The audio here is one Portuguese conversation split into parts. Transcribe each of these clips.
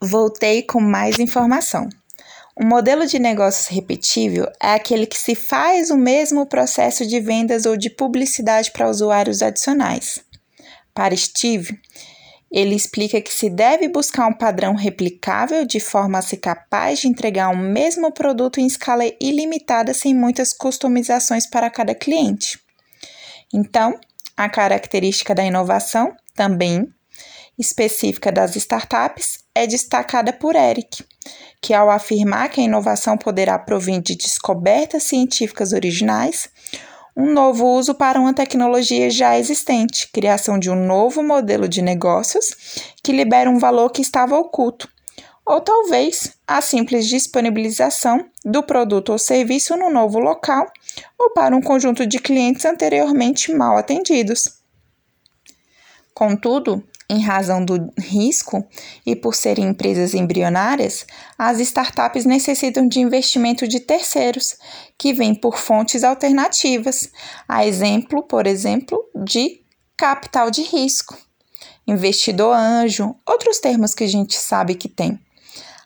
Voltei com mais informação. Um modelo de negócios repetível é aquele que se faz o mesmo processo de vendas ou de publicidade para usuários adicionais. Para Steve, ele explica que se deve buscar um padrão replicável de forma a ser capaz de entregar o um mesmo produto em escala ilimitada sem muitas customizações para cada cliente. Então, a característica da inovação, também específica das startups, é destacada por Eric, que, ao afirmar que a inovação poderá provir de descobertas científicas originais, um novo uso para uma tecnologia já existente, criação de um novo modelo de negócios que libera um valor que estava oculto, ou talvez a simples disponibilização do produto ou serviço no novo local ou para um conjunto de clientes anteriormente mal atendidos. Contudo, em razão do risco e por serem empresas embrionárias, as startups necessitam de investimento de terceiros, que vêm por fontes alternativas, a exemplo, por exemplo, de capital de risco, investidor anjo, outros termos que a gente sabe que tem.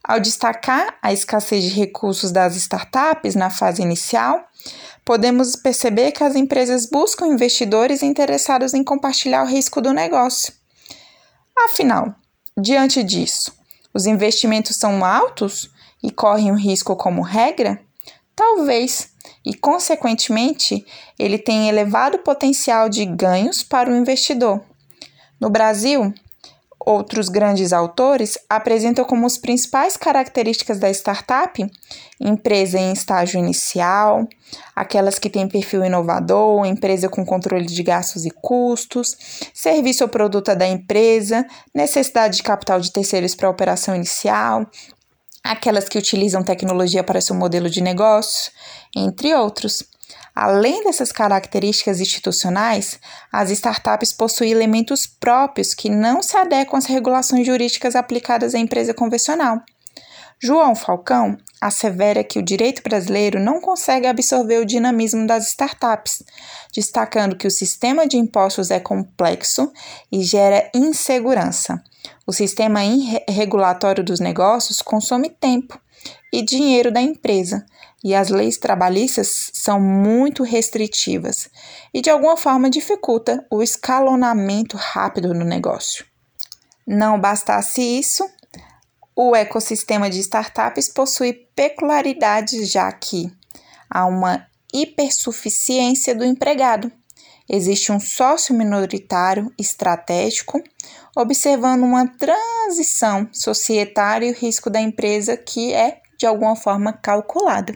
Ao destacar a escassez de recursos das startups na fase inicial, podemos perceber que as empresas buscam investidores interessados em compartilhar o risco do negócio. Afinal, diante disso, os investimentos são altos e correm o risco como regra? Talvez, e consequentemente, ele tem elevado potencial de ganhos para o investidor. No Brasil, Outros grandes autores apresentam como as principais características da startup empresa em estágio inicial, aquelas que têm perfil inovador, empresa com controle de gastos e custos, serviço ou produto da empresa, necessidade de capital de terceiros para a operação inicial, aquelas que utilizam tecnologia para seu modelo de negócio, entre outros. Além dessas características institucionais, as startups possuem elementos próprios que não se adequam às regulações jurídicas aplicadas à empresa convencional. João Falcão assevera que o direito brasileiro não consegue absorver o dinamismo das startups, destacando que o sistema de impostos é complexo e gera insegurança. O sistema regulatório dos negócios consome tempo e dinheiro da empresa, e as leis trabalhistas são muito restritivas e de alguma forma dificulta o escalonamento rápido no negócio. Não bastasse isso, o ecossistema de startups possui peculiaridades já que há uma hipersuficiência do empregado. Existe um sócio minoritário estratégico, observando uma transição societária e o risco da empresa que é de alguma forma calculado.